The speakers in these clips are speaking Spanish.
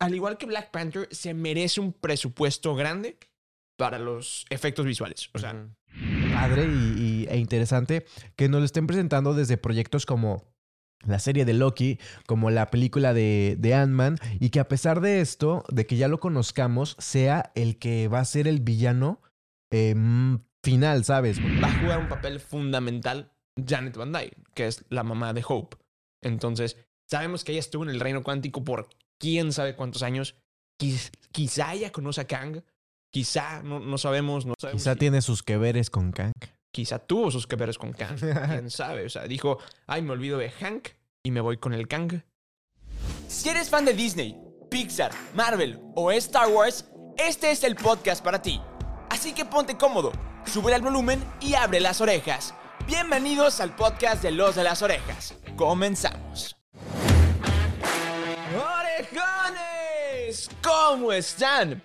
al igual que Black Panther, se merece un presupuesto grande para los efectos visuales. O sea. Padre y, y- e interesante que nos lo estén presentando desde proyectos como la serie de Loki, como la película de, de Ant-Man, y que a pesar de esto, de que ya lo conozcamos, sea el que va a ser el villano eh, mm, final, ¿sabes? va a jugar un papel fundamental Janet Van Dyne, que es la mamá de Hope. Entonces, sabemos que ella estuvo en el reino cuántico por quién sabe cuántos años. Quiz- quizá ella conoce a Kang. Quizá, no, no sabemos, no sabemos. Quizá si- tiene sus que veres con Kang. quizá tuvo sus que veres con Kang. quién sabe. O sea, dijo, ay, me olvido de Hank y me voy con el Kang. Si eres fan de Disney, Pixar, Marvel o Star Wars, este es el podcast para ti. Así que ponte cómodo, sube el volumen y abre las orejas. Bienvenidos al podcast de Los de las Orejas. Comenzamos. ¿Cómo están?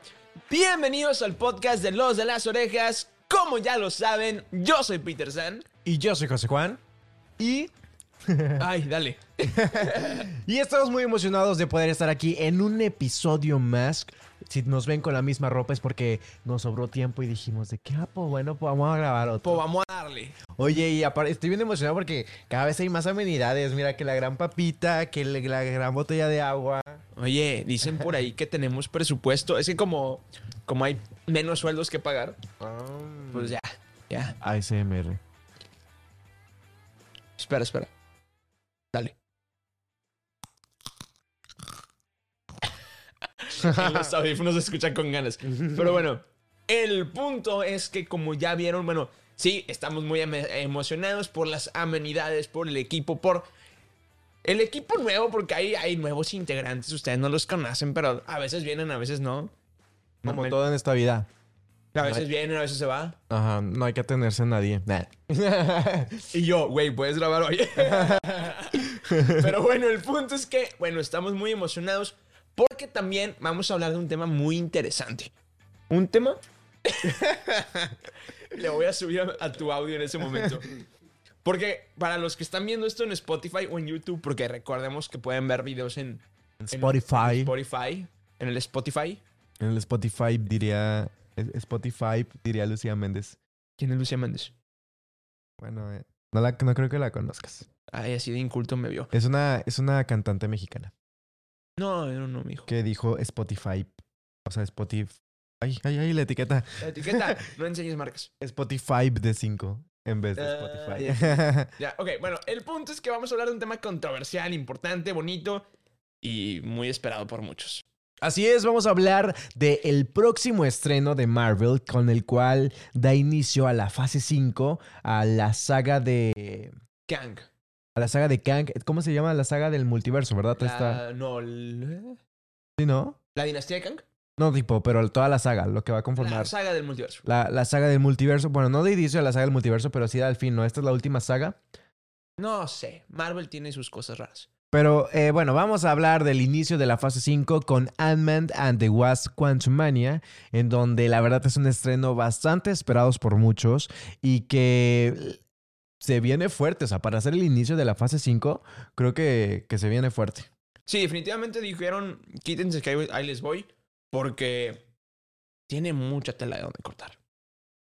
Bienvenidos al podcast de Los de las Orejas. Como ya lo saben, yo soy Peter San. Y yo soy José Juan. Y Ay, dale. Y estamos muy emocionados de poder estar aquí en un episodio más. Si nos ven con la misma ropa es porque nos sobró tiempo y dijimos de que, ah, pues bueno, pues vamos a grabar otro. Pues vamos a darle. Oye, y aparte estoy bien emocionado porque cada vez hay más amenidades. Mira, que la gran papita, que la gran botella de agua. Oye, dicen por ahí que tenemos presupuesto. Es que como, como hay menos sueldos que pagar, pues ya, ya. ASMR. Espera, espera. Dale. En los audífonos se escuchan con ganas. Pero bueno, el punto es que como ya vieron, bueno, sí, estamos muy emocionados por las amenidades, por el equipo, por el equipo nuevo, porque hay, hay nuevos integrantes, ustedes no los conocen, pero a veces vienen, a veces no. Como Me- todo en esta vida. A veces vienen, a veces se va. Ajá, no hay que atenerse a nadie. Nah. Y yo, güey, puedes grabar hoy. Pero bueno, el punto es que, bueno, estamos muy emocionados porque también vamos a hablar de un tema muy interesante. Un tema. Le voy a subir a, tu audio en ese momento. Porque para los que están viendo esto en Spotify o en YouTube, porque recordemos que pueden ver videos en, en Spotify. Spotify, en el Spotify. En el Spotify diría. Spotify diría Lucía Méndez. ¿Quién es Lucía Méndez? Bueno, eh, no, la, no creo que la conozcas. Ay, así de inculto me vio. Es una, es una cantante mexicana No, no, no, mijo. que dijo Spotify. O sea, Spotify. Ay, ay, ay, la etiqueta. La etiqueta, no enseñes marcas. Spotify de 5 en vez de Spotify. Ya, ok, bueno, el punto es que vamos a hablar de un tema controversial, importante, bonito y muy esperado por muchos. Así es, vamos a hablar del próximo estreno de Marvel con el cual da inicio a la fase 5, a la saga de... Kang. A la saga de Kang. ¿Cómo se llama? La saga del multiverso, ¿verdad? Está... La, no, l- ¿Sí, no? ¿La dinastía de Kang? No, tipo, pero toda la saga, lo que va a La conformar. saga del multiverso. La, la saga del multiverso. Bueno, no de inicio a la saga del multiverso, pero sí al fin, ¿no? Esta es la última saga. No sé, Marvel tiene sus cosas raras. Pero eh, bueno, vamos a hablar del inicio de la fase 5 con Ant-Man and the Wasp Quantumania, en donde la verdad es un estreno bastante esperado por muchos y que se viene fuerte. O sea, para hacer el inicio de la fase 5, creo que, que se viene fuerte. Sí, definitivamente dijeron, quítense que ahí, les voy, porque tiene mucha tela de donde cortar.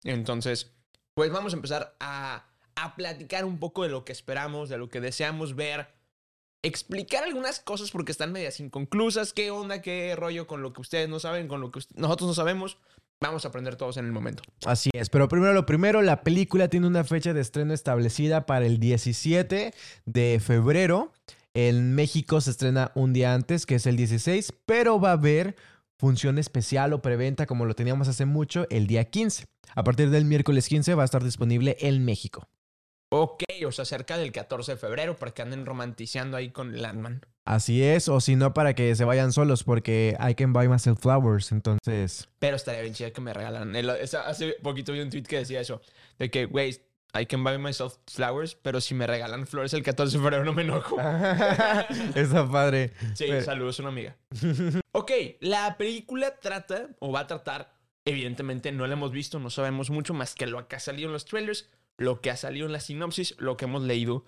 Entonces, pues vamos a empezar a, a platicar un poco de lo que esperamos, de lo que deseamos ver, explicar algunas cosas porque están medias inconclusas, qué onda, qué rollo con lo que ustedes no saben, con lo que nosotros no sabemos. Vamos a aprender todos en el momento. Así es, pero primero lo primero, la película tiene una fecha de estreno establecida para el 17 de febrero. En México se estrena un día antes, que es el 16, pero va a haber función especial o preventa como lo teníamos hace mucho el día 15. A partir del miércoles 15 va a estar disponible en México. Ok, o sea, cerca del 14 de febrero para que anden romantizando ahí con Landman. Así es, o si no, para que se vayan solos, porque I can buy myself flowers, entonces... Pero estaría bien chido que me regalan. El- esa- hace poquito vi un tweet que decía eso. De que, güey, I can buy myself flowers, pero si me regalan flores el 14 de febrero no me enojo. Está padre. Sí, Pero- saludos a una amiga. ok, la película trata, o va a tratar, evidentemente no la hemos visto, no sabemos mucho más que lo que ha salido en los trailers, lo que ha salido en la sinopsis, lo que hemos leído.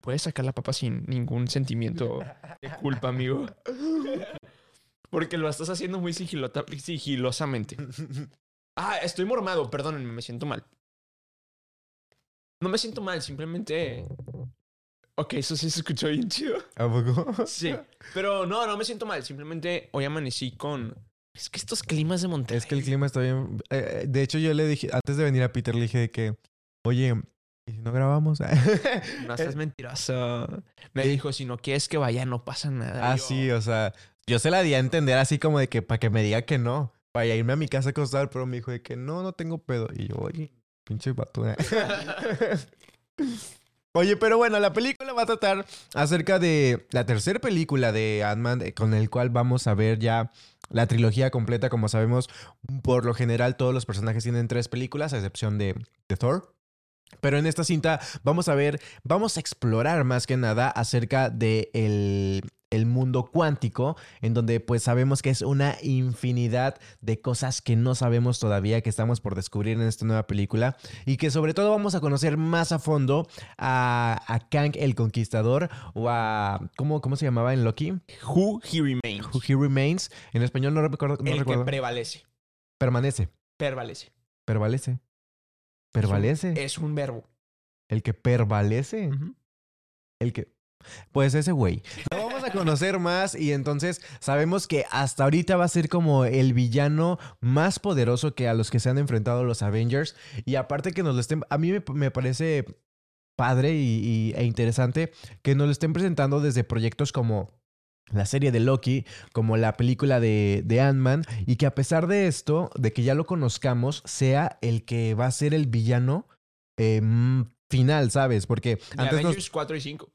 Puedes sacar la papa sin ningún sentimiento de culpa, amigo. Porque lo estás haciendo muy sigilosamente. Ah, estoy mormado, perdónenme, me siento mal. No me siento mal, simplemente. Ok, eso sí se escuchó bien chido. ¿A poco? Sí. Pero no, no me siento mal. Simplemente hoy amanecí con. Es que estos climas de Monterrey. Es que el clima está bien. eh, de hecho, yo le dije, antes de venir a Peter, le dije que, oye, ¿y si no grabamos? No seas mentiroso. Me dijo, si no quieres que vaya, no pasa nada. ah, Yo, sí, o sea, yo se la di a entender así como de que para que me diga que no, para irme a mi casa a acostar, pero me dijo de que no, no tengo pedo. Y yo, oye, pinche vato. eh". Oye, pero bueno, la película va a tratar acerca de la tercera película de Ant-Man, eh, con el cual vamos a ver ya la trilogía completa. Como sabemos, por lo general todos los personajes tienen tres películas, a excepción de, de Thor. Pero en esta cinta vamos a ver, vamos a explorar más que nada acerca de el, el mundo cuántico, en donde pues sabemos que es una infinidad de cosas que no sabemos todavía, que estamos por descubrir en esta nueva película, y que sobre todo vamos a conocer más a fondo a, a Kang el Conquistador, o a, ¿cómo, cómo se llamaba en Loki? Who he remains. Who He Remains. En español no recuerdo. No el recuerdo. que prevalece. Permanece. Prevalece. Prevalece. Prevalece. Es un verbo. El que prevalece. Ujú. El que. Pues ese güey. Lo vamos a conocer más y entonces sabemos que hasta ahorita va a ser como el villano más poderoso que a los que se han enfrentado los Avengers. Y aparte que nos lo estén. A mí me, me parece padre y, y- e interesante que nos lo estén presentando desde proyectos como la serie de Loki, como la película de, de Ant-Man, y que a pesar de esto, de que ya lo conozcamos, sea el que va a ser el villano eh, mm, final, ¿sabes? Porque De antes nos, Avengers 4 y 5.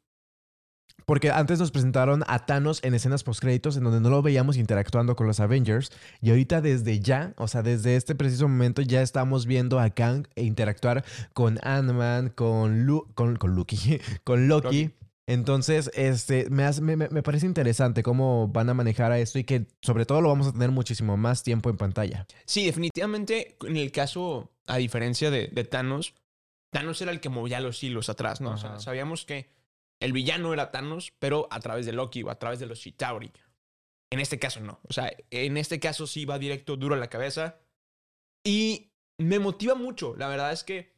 porque antes nos presentaron a Thanos en escenas postcréditos en donde no lo veíamos interactuando con los Avengers. Y ahorita desde ya, o sea, desde este preciso momento ya estamos viendo a Kang interactuar con Ant-Man, con, Lu- con, con Loki, con Loki. Loki. Entonces, este, me, hace- me, me- parece interesante cómo van a manejar a esto y que sobre todo lo vamos a tener muchísimo más tiempo en pantalla. Sí, definitivamente, en el caso, a diferencia de, de Thanos, Thanos era el que movía los hilos atrás, ¿no? O sea, sabíamos que el villano era Thanos, pero a través de Loki o a través de los Chitauri. En este caso no. O sea, en este caso sí va directo duro a la cabeza. Y me motiva mucho. La verdad es que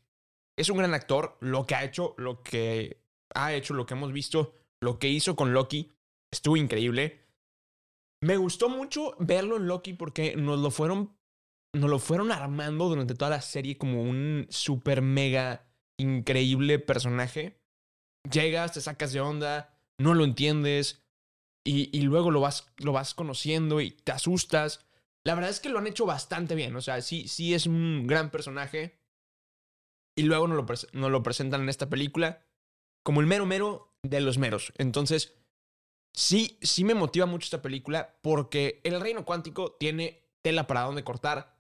es un gran actor. Lo que ha hecho, lo que ha hecho, lo que hemos visto, lo que hizo con Loki, estuvo increíble. Me gustó mucho verlo en Loki porque nos lo fueron, nos lo fueron armando durante toda la serie como un super mega increíble personaje. Llegas, te sacas de onda, no lo entiendes y, luego lo vas, lo vas conociendo y te asustas. La verdad es que lo han hecho bastante bien. O sea, sí, sí es un gran personaje. Y luego nos lo, nos lo presentan en esta película como el mero mero de los meros. Entonces, sí, sí me motiva mucho esta película porque el reino cuántico tiene tela para donde cortar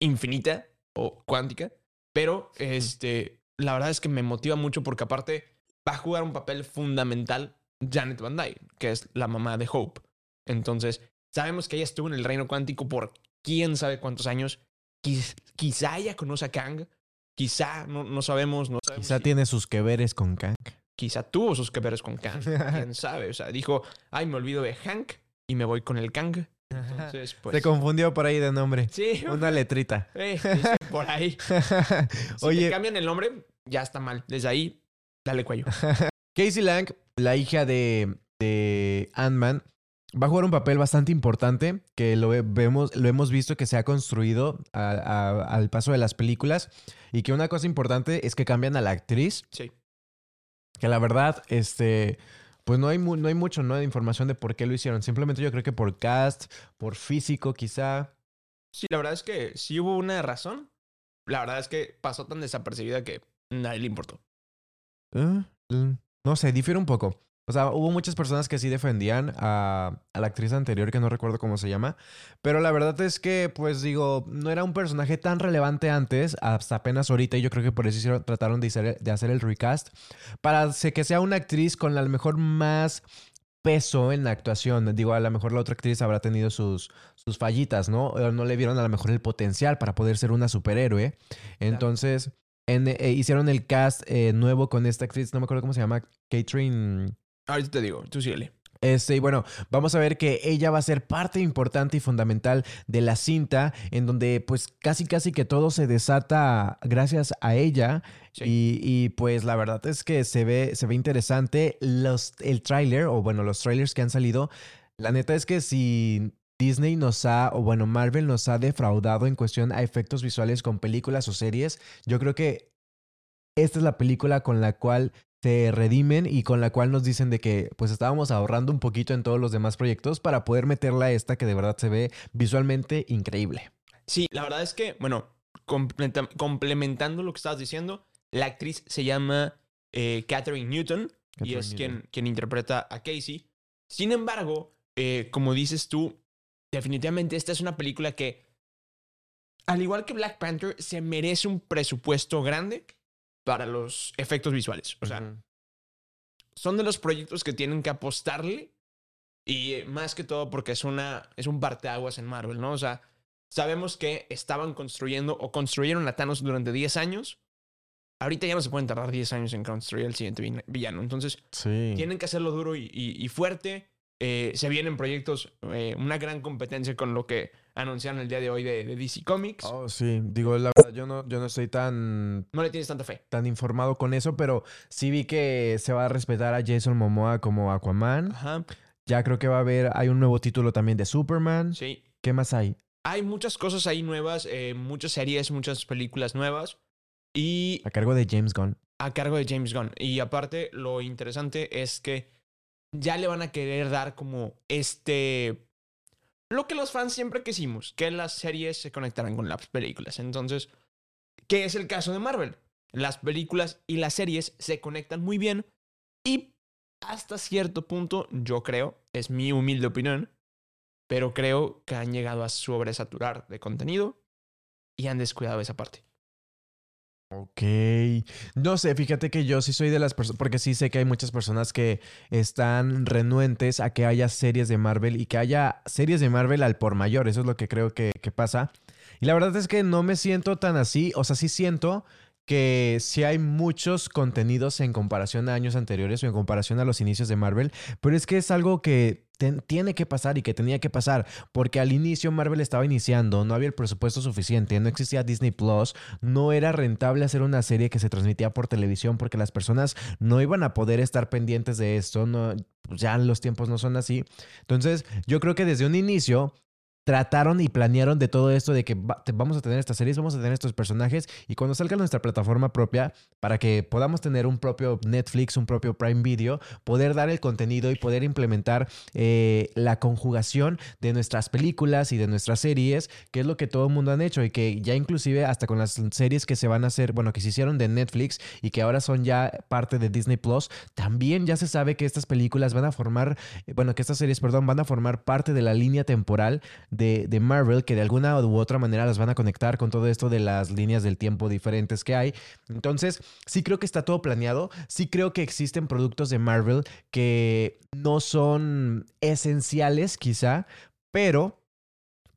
infinita o cuántica. Pero, este, la verdad es que me motiva mucho porque aparte va a jugar un papel fundamental Janet Van Dyne, que es la mamá de Hope. Entonces, sabemos que ella estuvo en el reino cuántico por quién sabe cuántos años. Quiz- quizá ella conoce a Kang. Quizá, no, no sabemos, no sabemos. Quizá si- tiene sus que veres con Kang. Quizá tuvo sus que veres con Kang. quién sabe. O sea, dijo, ay, me olvido de Hank y me voy con el Kang. Entonces, pues. Se confundió por ahí de nombre. Sí, Una letrita. eh, por ahí. Si Oye, te cambian el nombre, ya está mal. Desde ahí, dale cuello. Casey Lang, la hija de, de Ant-Man, va a jugar un papel bastante importante que lo vemos, lo hemos visto que se ha construido a- a- al paso de las películas y que una cosa importante es que cambian a la actriz, Sí. Que la verdad, este, pues no hay, mu- no hay mucho ¿no? de información de por qué lo hicieron. Simplemente yo creo que por cast, por físico quizá. Sí, la verdad es que sí hubo una razón. La verdad es que pasó tan desapercibida que nadie le importó. ¿Eh? Mm, No sé, difiere un poco. O sea, hubo muchas personas que sí defendían a, a la actriz anterior, que no recuerdo cómo se llama. Pero la verdad es que, pues digo, no era un personaje tan relevante antes, hasta apenas ahorita. Y yo creo que por eso hicieron- trataron de hacer, de hacer el recast. Para que sea una actriz con a lo mejor más peso en la actuación. Digo, a lo mejor la otra actriz habrá tenido sus, sus fallitas, ¿no? O no le vieron a lo mejor el potencial para poder ser una superhéroe. Entonces, en- eh, hicieron el cast eh, nuevo con esta actriz, no me acuerdo cómo se llama, Catherine, Ahorita te digo, tú síguele. Este, y bueno, vamos a ver que ella va a ser parte importante y fundamental de la cinta, en donde pues casi casi que todo se desata gracias a ella. Sí. Y, y, pues la verdad es que se ve, se ve interesante. Los, el tráiler, o bueno, los trailers que han salido, la neta es que si Disney nos ha, o bueno, Marvel nos ha defraudado en cuestión a efectos visuales con películas o series, yo creo que esta es la película con la cual se redimen y con la cual nos dicen de que pues estábamos ahorrando un poquito en todos los demás proyectos para poder meterla a esta que de verdad se ve visualmente increíble. Sí, la verdad es que, bueno, complementando lo que estabas diciendo, la actriz se llama eh, Catherine Newton y es Newton. quien, quien interpreta a Casey. Sin embargo, eh, como dices tú, definitivamente esta es una película que, al igual que Black Panther, se merece un presupuesto grande para los efectos visuales. O sea, Ujú. son de los proyectos que tienen que apostarle y eh, más que todo porque es una es un parteaguas en Marvel, ¿no? O sea, sabemos que estaban construyendo o construyeron a Thanos durante 10 años. Ahorita ya no se pueden tardar 10 años en construir el siguiente vi- villano. Entonces, Sí. tienen que hacerlo duro y, y- y fuerte. Eh, se vienen proyectos, eh, una gran competencia con lo que anunciaron el día de hoy de, de DC Comics. Oh, sí, digo, la verdad, yo no, yo no estoy tan, No le tienes tanta fe. tan informado con eso, pero sí vi que se va a respetar a Jason Momoa como Aquaman. Ajá, Ya creo que va a haber, hay un nuevo título también de Superman. sí. ¿Qué más hay? Hay muchas cosas ahí nuevas, eh, muchas series, muchas películas nuevas. Y A cargo de James Gunn. a cargo de James Gunn. Y aparte, lo interesante es que ya le van a querer dar como este... Lo que los fans siempre quisimos, que las series se conectaran con las películas. Entonces, ¿qué es el caso de Marvel? Las películas y las series se conectan muy bien y hasta cierto punto, yo creo, es mi humilde opinión, pero creo que han llegado a sobresaturar de contenido y han descuidado esa parte. Ok. No sé, fíjate que yo sí soy de las personas, porque sí sé que hay muchas personas que están renuentes a que haya series de Marvel y que haya series de Marvel al por mayor. Eso es lo que creo que, que pasa. Y la verdad es que no me siento tan así. O sea, sí siento que sí hay muchos contenidos en comparación a años anteriores o en comparación a los inicios de Marvel, pero es que es algo que tiene que pasar y que tenía que pasar, porque al inicio Marvel estaba iniciando, no había el presupuesto suficiente, no existía Disney Plus, no era rentable hacer una serie que se transmitía por televisión porque las personas no iban a poder estar pendientes de esto, ya los tiempos no son así. Entonces, yo creo que desde un inicio trataron y planearon de todo esto de que vamos a tener estas series, vamos a tener estos personajes y cuando salga nuestra plataforma propia para que podamos tener un propio Netflix, un propio Prime Video, poder dar el contenido y poder implementar eh, la conjugación de nuestras películas y de nuestras series, que es lo que todo el mundo han hecho y que ya inclusive hasta con las series que se van a hacer, bueno, que se hicieron de Netflix y que ahora son ya parte de Disney Plus, también ya se sabe que estas películas van a formar, eh, bueno, que estas series, perdón, van a formar parte de la línea temporal de, Marvel, que de alguna u otra manera las van a conectar con todo esto de las líneas del tiempo diferentes que hay. Entonces, sí creo que está todo planeado, sí creo que existen productos de Marvel que no son esenciales quizá, pero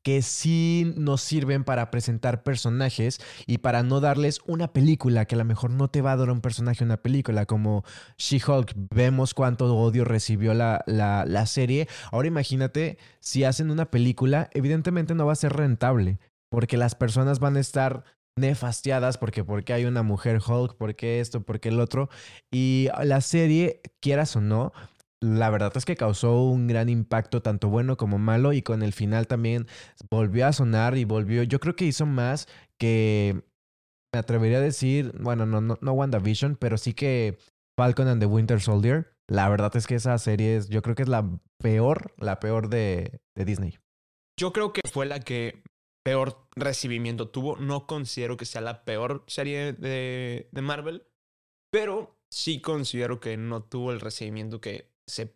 que sí nos sirven para presentar personajes y para no darles una película que a lo mejor no te va a dar un personaje una película como She-Hulk. Vemos cuánto odio recibió la, la, la serie. Ahora imagínate si hacen una película, evidentemente no va a ser rentable porque las personas van a estar nefastiadas porque porque hay una mujer Hulk, porque esto, porque el otro y la serie quieras o no la verdad es que causó un gran impacto, tanto bueno como malo, y con el final también volvió a sonar y volvió. Yo creo que hizo más que. Me atrevería a decir, bueno, no, no, no WandaVision, pero sí que Falcon and the Winter Soldier. La verdad es que esa serie es, yo creo que es la peor, la peor de, de Disney. Yo creo que fue la que peor recibimiento tuvo. No considero que sea la peor serie de, de Marvel, pero sí considero que no tuvo el recibimiento que se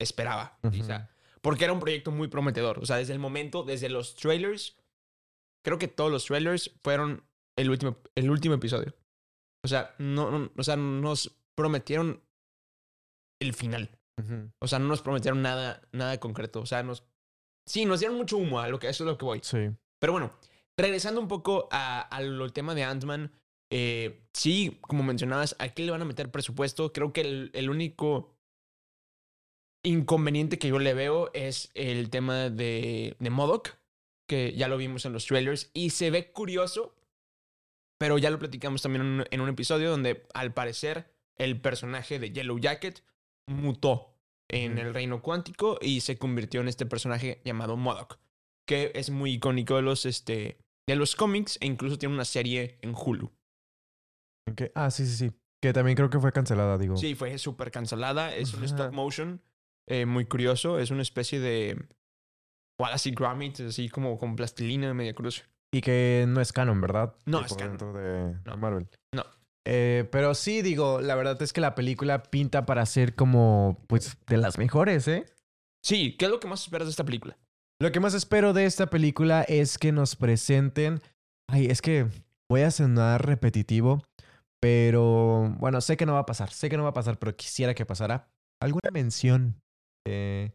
esperaba. Quizá. porque era un proyecto muy prometedor. O sea, desde el momento, desde los trailers, creo que todos los trailers fueron el último, el último episodio. O sea, no, no- o sea, nos prometieron el final. O sea, no nos prometieron nada, nada concreto. O sea, nos. Sí, nos dieron mucho humo a lo que eso es lo que voy. Sí. Pero bueno, regresando un poco a- al tema de Ant-Man. eh, sí, como mencionabas, aquí le van a meter presupuesto. Creo que el, el único. Inconveniente que yo le veo es el tema de, de Modoc, que ya lo vimos en los trailers y se ve curioso, pero ya lo platicamos también en un, en un episodio donde al parecer el personaje de Yellow Jacket mutó en el reino cuántico y se convirtió en este personaje llamado Modoc, que es muy icónico de los, este, de los cómics e incluso tiene una serie en Hulu. Ah, sí, sí, sí. Que también creo que fue cancelada, digo. Sí, fue súper cancelada. Es un stop motion eh, muy curioso. Es una especie de Wallace y Gromit, así como con plastilina media cruz. Y que no es canon, ¿verdad? No Tipo, es canon. de, de No. Marvel. No. Eh, pero sí, digo, la verdad es que la película pinta para ser como, pues, de las mejores, ¿eh? Sí, ¿qué es lo que más esperas de esta película? Lo que más espero de esta película es que nos presenten. Ay, es que voy a sonar repetitivo, pero bueno, sé que no va a pasar, sé que no va a pasar, pero quisiera que pasara. Alguna mención de,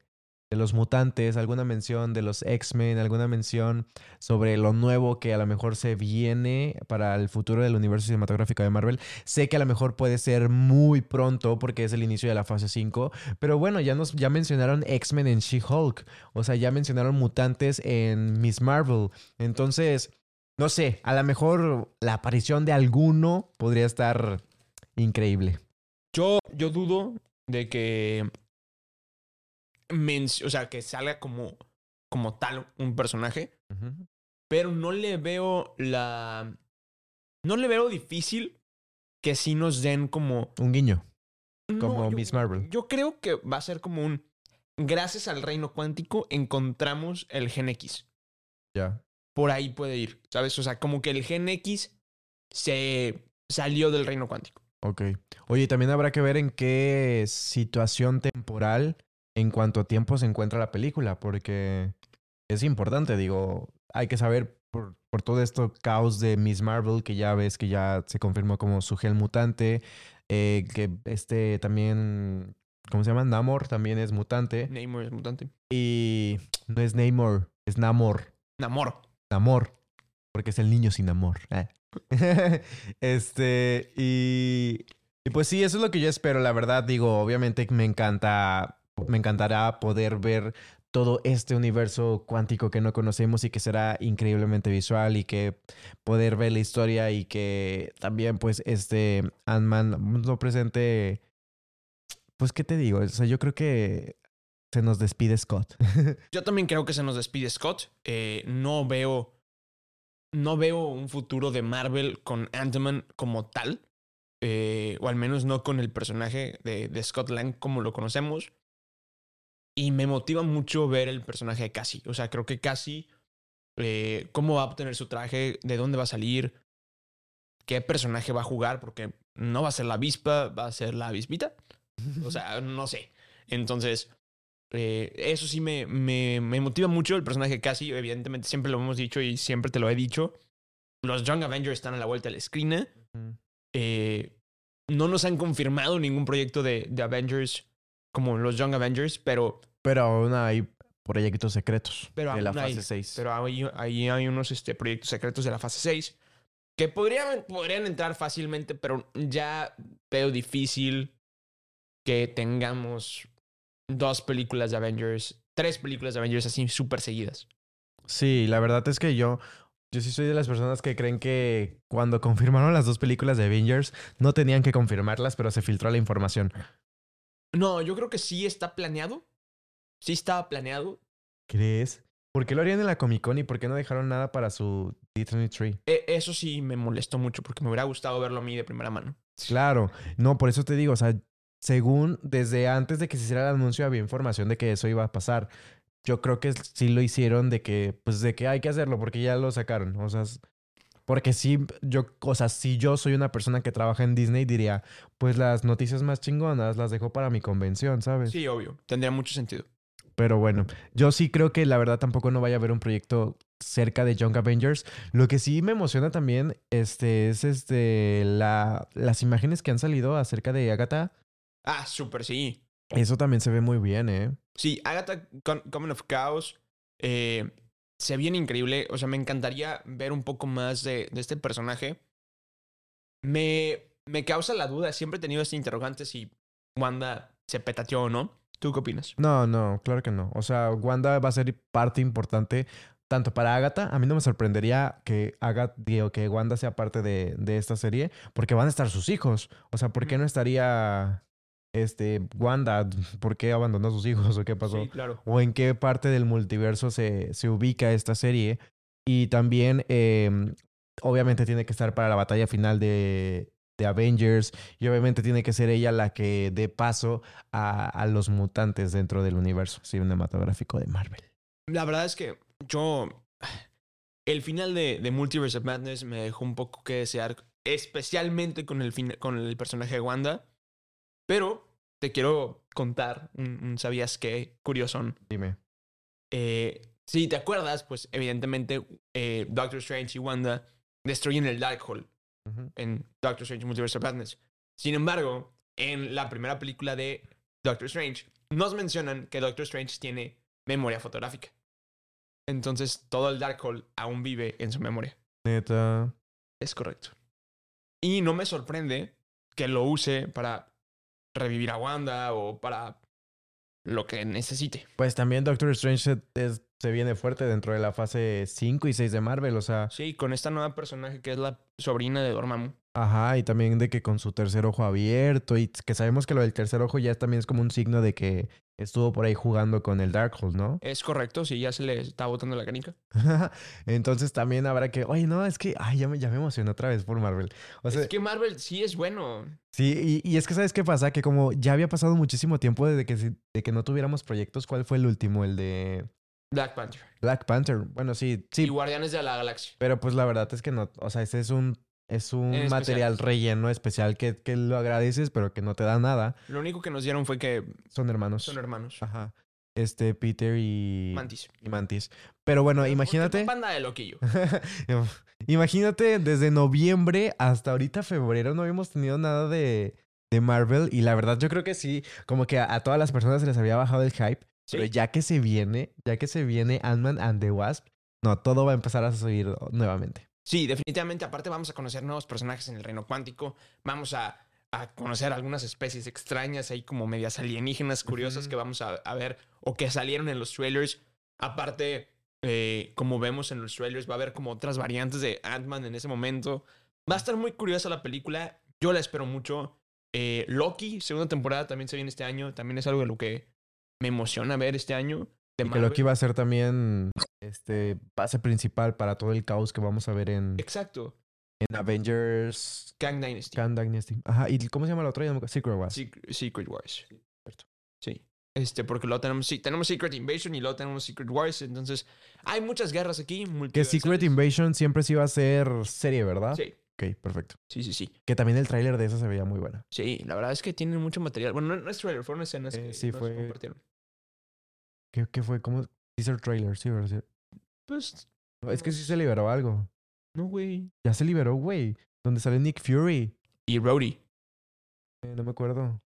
los mutantes, alguna mención de los X-Men, alguna mención sobre lo nuevo que a lo mejor se viene para el futuro del universo cinematográfico de Marvel. Sé que a lo mejor puede ser muy pronto porque es el inicio de la fase 5, pero bueno, ya nos ya mencionaron X-Men en She-Hulk. O sea, ya mencionaron mutantes en Miss Marvel. Entonces, no sé, a lo mejor la aparición de alguno podría estar increíble. Yo, yo dudo de que. O sea, que salga como, como tal un personaje. Pero no le veo la. No le veo difícil que sí nos den como. Un guiño. Como Miss Marvel. Yo creo que va a ser como un. Gracias al reino cuántico encontramos el gen X. Ya. Por ahí puede ir, ¿sabes? O sea, como que el gen X se salió del reino cuántico. Ok. Oye, también habrá que ver en qué situación temporal, en cuánto tiempo se encuentra la película, porque es importante, digo, hay que saber por, por todo esto caos de Miss Marvel, que ya ves que ya se confirmó como su gel mutante, eh, que este también, ¿cómo se llama? Namor también es mutante, Namor es mutante. y no es Namor, es Namor. Namor. Amor. Porque es el niño sin amor. Ah. este, y, y pues sí, eso es lo que yo espero, la verdad. Digo, obviamente me encanta, me encantará poder ver todo este universo cuántico que no conocemos y que será increíblemente visual y que poder ver la historia y que también pues este Ant-Man lo presente, pues qué te digo, o sea, yo creo que se nos despide Scott. Yo también creo que se nos despide Scott. Eh, no veo. No veo un futuro de Marvel con Ant-Man como tal. eh, o al menos no con el personaje de, de Scott Lang como lo conocemos. Y me motiva mucho ver el personaje de Cassie. O sea, creo que Cassie. eh, cómo va a obtener su traje, de dónde va a salir, qué personaje va a jugar, porque no va a ser la avispa, va a ser la avispita. O sea, no sé. Entonces, eh, eso sí me, me, me motiva mucho el personaje de Cassie. Evidentemente, siempre lo hemos dicho y siempre te lo he dicho. Los Young Avengers están a la vuelta de la esquina. Eh, no nos han confirmado ningún proyecto de, de Avengers como los Young Avengers, pero, Pero aún hay proyectos secretos Pero de la aún hay- fase 6. pero ahí, ahí hay unos este, proyectos secretos de la fase 6 que podrían, podrían entrar fácilmente, pero ya veo difícil que tengamos dos películas de Avengers, tres películas de Avengers así súper seguidas. Sí, la verdad es que yo, yo sí soy de las personas que creen que cuando confirmaron las dos películas de Avengers, no tenían que confirmarlas, pero se filtró la información. No, yo creo que sí está planeado. Sí estaba planeado. ¿Crees? ¿Por qué lo harían en la Comic Con y por qué no dejaron nada para su D23? E- eso sí me molestó mucho porque me hubiera gustado verlo a mí de primera mano. Claro, no, por eso te digo, o sea, según desde antes de que se hiciera el anuncio había información de que eso iba a pasar. Yo creo que sí lo hicieron de que, pues de que hay que hacerlo porque ya lo sacaron. O sea, porque sí, yo, o sea, si yo soy una persona que trabaja en Disney, diría, pues las noticias más chingonas las dejo para mi convención, ¿sabes? Sí, obvio. Tendría mucho sentido. Pero bueno, yo sí creo que la verdad tampoco no vaya a haber un proyecto cerca de Young Avengers. Lo que sí me emociona también este, es este, la, las imágenes que han salido acerca de Agatha. Ah, súper, sí. Eso también se ve muy bien, ¿eh? Sí, Agatha Common of Chaos eh, se viene increíble. O sea, me encantaría ver un poco más de, de este personaje. Me, me causa la duda. Siempre he tenido este interrogante si Wanda se petateó o no. ¿Tú qué opinas? No, no, claro que no. O sea, Wanda va a ser parte importante tanto para Agatha. A mí no me sorprendería que Agatha, digo, que Wanda sea parte de, de esta serie, porque van a estar sus hijos. O sea, ¿por qué no estaría este Wanda? ¿Por qué abandonó a sus hijos o qué pasó? Sí, claro. o en qué parte del multiverso se, se ubica esta serie. Y también, eh, obviamente, tiene que estar para la batalla final de, de Avengers. Y obviamente tiene que ser ella la que dé paso a, a los mutantes dentro del universo cinematográfico de Marvel. La verdad es que yo. El final de, de Multiverse of Madness me dejó un poco que desear, especialmente con el, fin- con el personaje de Wanda. Pero te quiero contar un, un sabías qué curiosón. Dime. Eh, si te acuerdas, pues evidentemente eh, Doctor Strange y Wanda destruyen el Darkhold Ujú. en Doctor Strange Multiverse of Madness. Sin embargo, en la primera película de Doctor Strange, nos mencionan que Doctor Strange tiene memoria fotográfica. Entonces, todo el Darkhold aún vive en su memoria. Neta. Es correcto. Y no me sorprende que lo use para revivir a Wanda o para lo que necesite. Pues también Doctor Strange se, es- se viene fuerte dentro de la fase 5 y 6 de Marvel. O sea, Sí, con esta nueva personaje que es la sobrina de Dormammu. Ajá, y también de que con su tercer ojo abierto, y que sabemos que lo del tercer ojo ya también es como un signo de que estuvo por ahí jugando con el Darkhold, ¿no? Es correcto, si ya se le está botando la canica. Entonces también habrá que, oye, no, es que, ay, ya me, ya me emocioné otra vez por Marvel. O sea, es que Marvel sí es bueno. sí, y, y es que, ¿sabes qué pasa? Que como ya había pasado muchísimo tiempo desde que, de que no tuviéramos proyectos, ¿cuál fue el último? El de Black Panther. Black Panther. Bueno, sí, sí, Y Guardianes de la Galaxia. pero pues la verdad es que no, o sea, ese es un, es un material relleno especial que, que lo agradeces, pero que no te da nada. Lo único que nos dieron fue que Son hermanos. son hermanos. Ajá. Este, Peter y. Mantis. y Mantis. Pero bueno, imagínate. Panda de loquillo. imagínate, desde noviembre hasta ahorita febrero no habíamos tenido nada de, de Marvel. Y la verdad, yo creo que sí, como que a, a todas las personas se les había bajado el hype. Pero Sí. ya que se viene, ya que se viene Ant-Man and the Wasp, no, todo va a empezar a subir nuevamente. Sí, definitivamente. Aparte, vamos a conocer nuevos personajes en el reino cuántico. Vamos a, a conocer algunas especies extrañas ahí, como medias alienígenas curiosas que vamos a, a ver o que salieron en los trailers. Aparte, eh, como vemos en los trailers, va a haber como otras variantes de Ant-Man en ese momento. Va a estar muy curiosa la película. Yo la espero mucho. Eh, Loki, segunda temporada, también se viene este año. También es algo de lo que me emociona ver este año. De Y que Marvel. Loki va a ser también este base principal para todo el caos que vamos a ver en, Exacto. en Avengers Kang Dynasty. Kang Dynasty. Ajá, ¿y cómo se llama la otra? Secret Wars. Secret, Secret Wars. Sí. Este, porque luego tenemos, sí, tenemos Secret Invasion y luego tenemos Secret Wars. Entonces, hay muchas guerras aquí. Que Secret. Invasion siempre sí iba a ser serie, ¿verdad? Sí, Ok, perfecto. sí, sí, sí. Que también el tráiler de esa se veía muy buena. Sí, la verdad es que tienen mucho material. Bueno, no, no es trailer, fueron escenas Eh, que sí, nos fue- compartieron. ¿Qué, qué fue? ¿Cómo? Teaser trailer, sí, ¿verdad? Pues, Es que sí se liberó algo. no, güey. Ya se liberó, güey. Donde sale Nick Fury. Y Rhodey. Eh, no me acuerdo.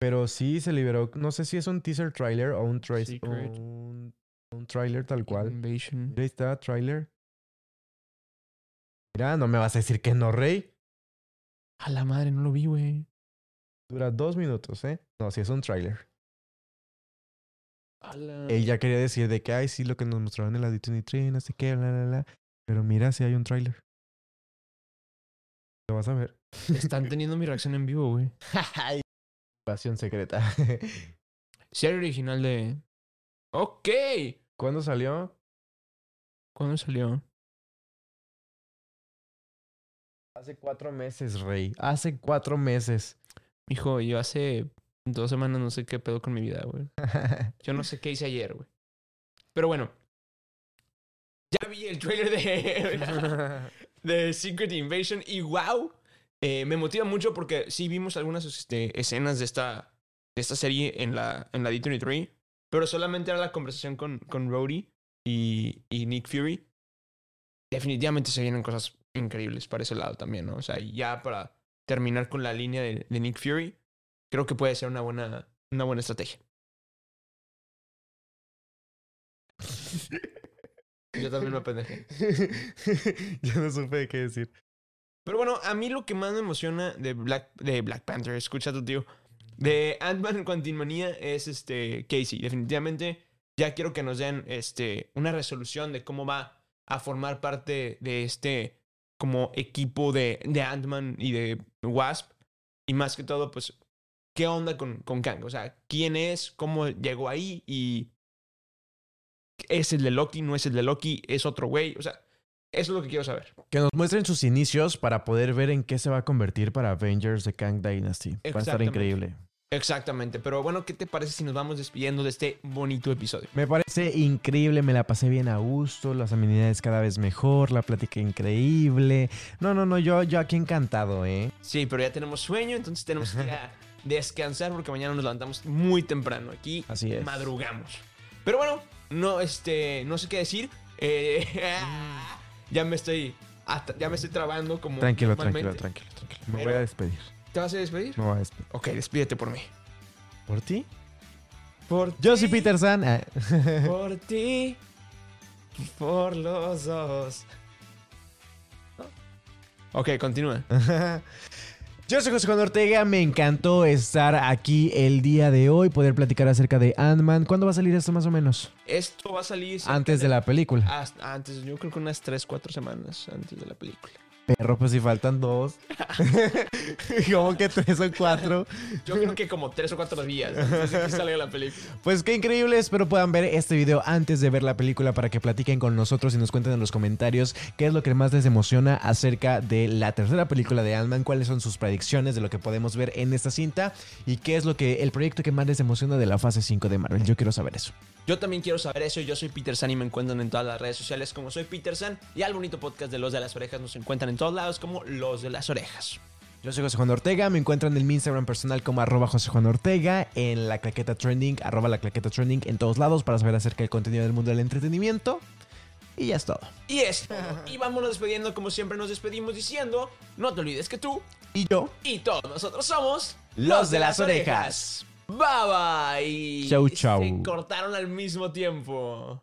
Pero sí se liberó. No sé si es un teaser trailer o un, tra- Secret. un, un trailer tal cual. Invasion. Ahí está, trailer. Mira, no me vas a decir que no, Rey. A la madre, no lo vi, güey. Dura dos minutos, ¿eh? No, sí es un trailer. A la- Él ya quería decir de que, ay, sí, lo que nos mostraron en la D23, no sé qué, bla, bla, bla. Pero mira, si hay un tráiler. Lo vas a ver. Están teniendo mi reacción en vivo, güey. Pasión secreta. Serie original de. Ok. ¿Cuándo salió? ¿Cuándo salió? Hace cuatro meses, Rey. Hace cuatro meses. Hijo, yo hace dos semanas no sé qué pedo con mi vida, güey. Yo no sé qué hice ayer, güey. Pero bueno. Ya vi el trailer de, de Secret Invasion y wow. eh, me motiva mucho porque sí vimos algunas este, escenas de esta, de esta serie en la, en la D23. Pero solamente era la conversación con, con Rhodey y, y Nick Fury. Definitivamente se vienen cosas increíbles para ese lado también, ¿no? O sea, ya para terminar con la línea de, de Nick Fury, creo que puede ser una buena, una buena estrategia. Yo también me apendejé. ya no supe qué decir. Pero bueno, a mí lo que más me emociona de Black, de Black Panther, escucha tu tío, de Ant-Man Quantumania es este Casey. Definitivamente ya quiero que nos den este, una resolución de cómo va a formar parte de este como equipo de, de Ant-Man y de Wasp. Y más que todo, pues, ¿qué onda con, con Kang? O sea, ¿quién es? ¿Cómo llegó ahí? Y ¿es el de Loki? ¿No es el de Loki? ¿Es otro güey? O sea, eso es lo que quiero saber. Que nos muestren sus inicios para poder ver en qué se va a convertir para Avengers de Kang Dynasty. Va a estar increíble. Exactamente. Pero bueno, ¿qué te parece si nos vamos despidiendo de este bonito episodio? Me parece increíble, me la pasé bien a gusto, las amenidades cada vez mejor, la plática increíble. No, no, no, yo, yo aquí encantado, ¿eh? Sí, pero ya tenemos sueño, entonces tenemos que ir a descansar porque mañana nos levantamos muy temprano. Aquí Así es. madrugamos. Pero bueno, no, este, no sé qué decir. Eh, ya me estoy, hasta- ya me estoy trabando como Tranquilo, tranquilo, tranquilo, tranquilo. Me Pero- voy a despedir. ¿Te vas a despedir? Me voy a despedir. Ok, despídete por mí. ¿Por ti? Por Yo soy Peter San. Ah. Por ti, por los dos. Ok, continúa. Yo soy José Juan Ortega, me encantó estar aquí el día de hoy, poder platicar acerca de Ant-Man. ¿Cuándo va a salir esto más o menos? Esto va a salir Antes de la película. hasta- antes, yo creo que unas 3, 4 semanas antes de la película. Perro, pues si faltan dos. Como que tres o cuatro. Yo creo que como 3 o 4 días antes de que salga la película. Pues qué increíble, espero puedan ver este video antes de ver la película para que platiquen con nosotros y nos cuenten en los comentarios qué es lo que más les emociona acerca de la tercera película de Ant-Man, cuáles son sus predicciones de lo que podemos ver en esta cinta y qué es lo que el proyecto que más les emociona de la fase 5 de Marvel. Yo quiero saber eso. Yo también quiero saber eso. Yo soy Peter San y me encuentran en todas las redes sociales como soy Peter San. Y al bonito podcast de Los de las Orejas nos encuentran en todos lados como Los de las Orejas. Yo soy José Juan Ortega, me encuentran en mi Instagram personal como arroba José Juan Ortega, en la claqueta trending, arroba la claqueta trending en todos lados para saber acerca del contenido del mundo del entretenimiento. Y ya es todo. Y es todo. Y vámonos despidiendo como siempre nos despedimos diciendo, no te olvides que tú Y yo, y todos nosotros somos Los de las Orejas. Bye bye. Chau, chau. Se cortaron al mismo tiempo.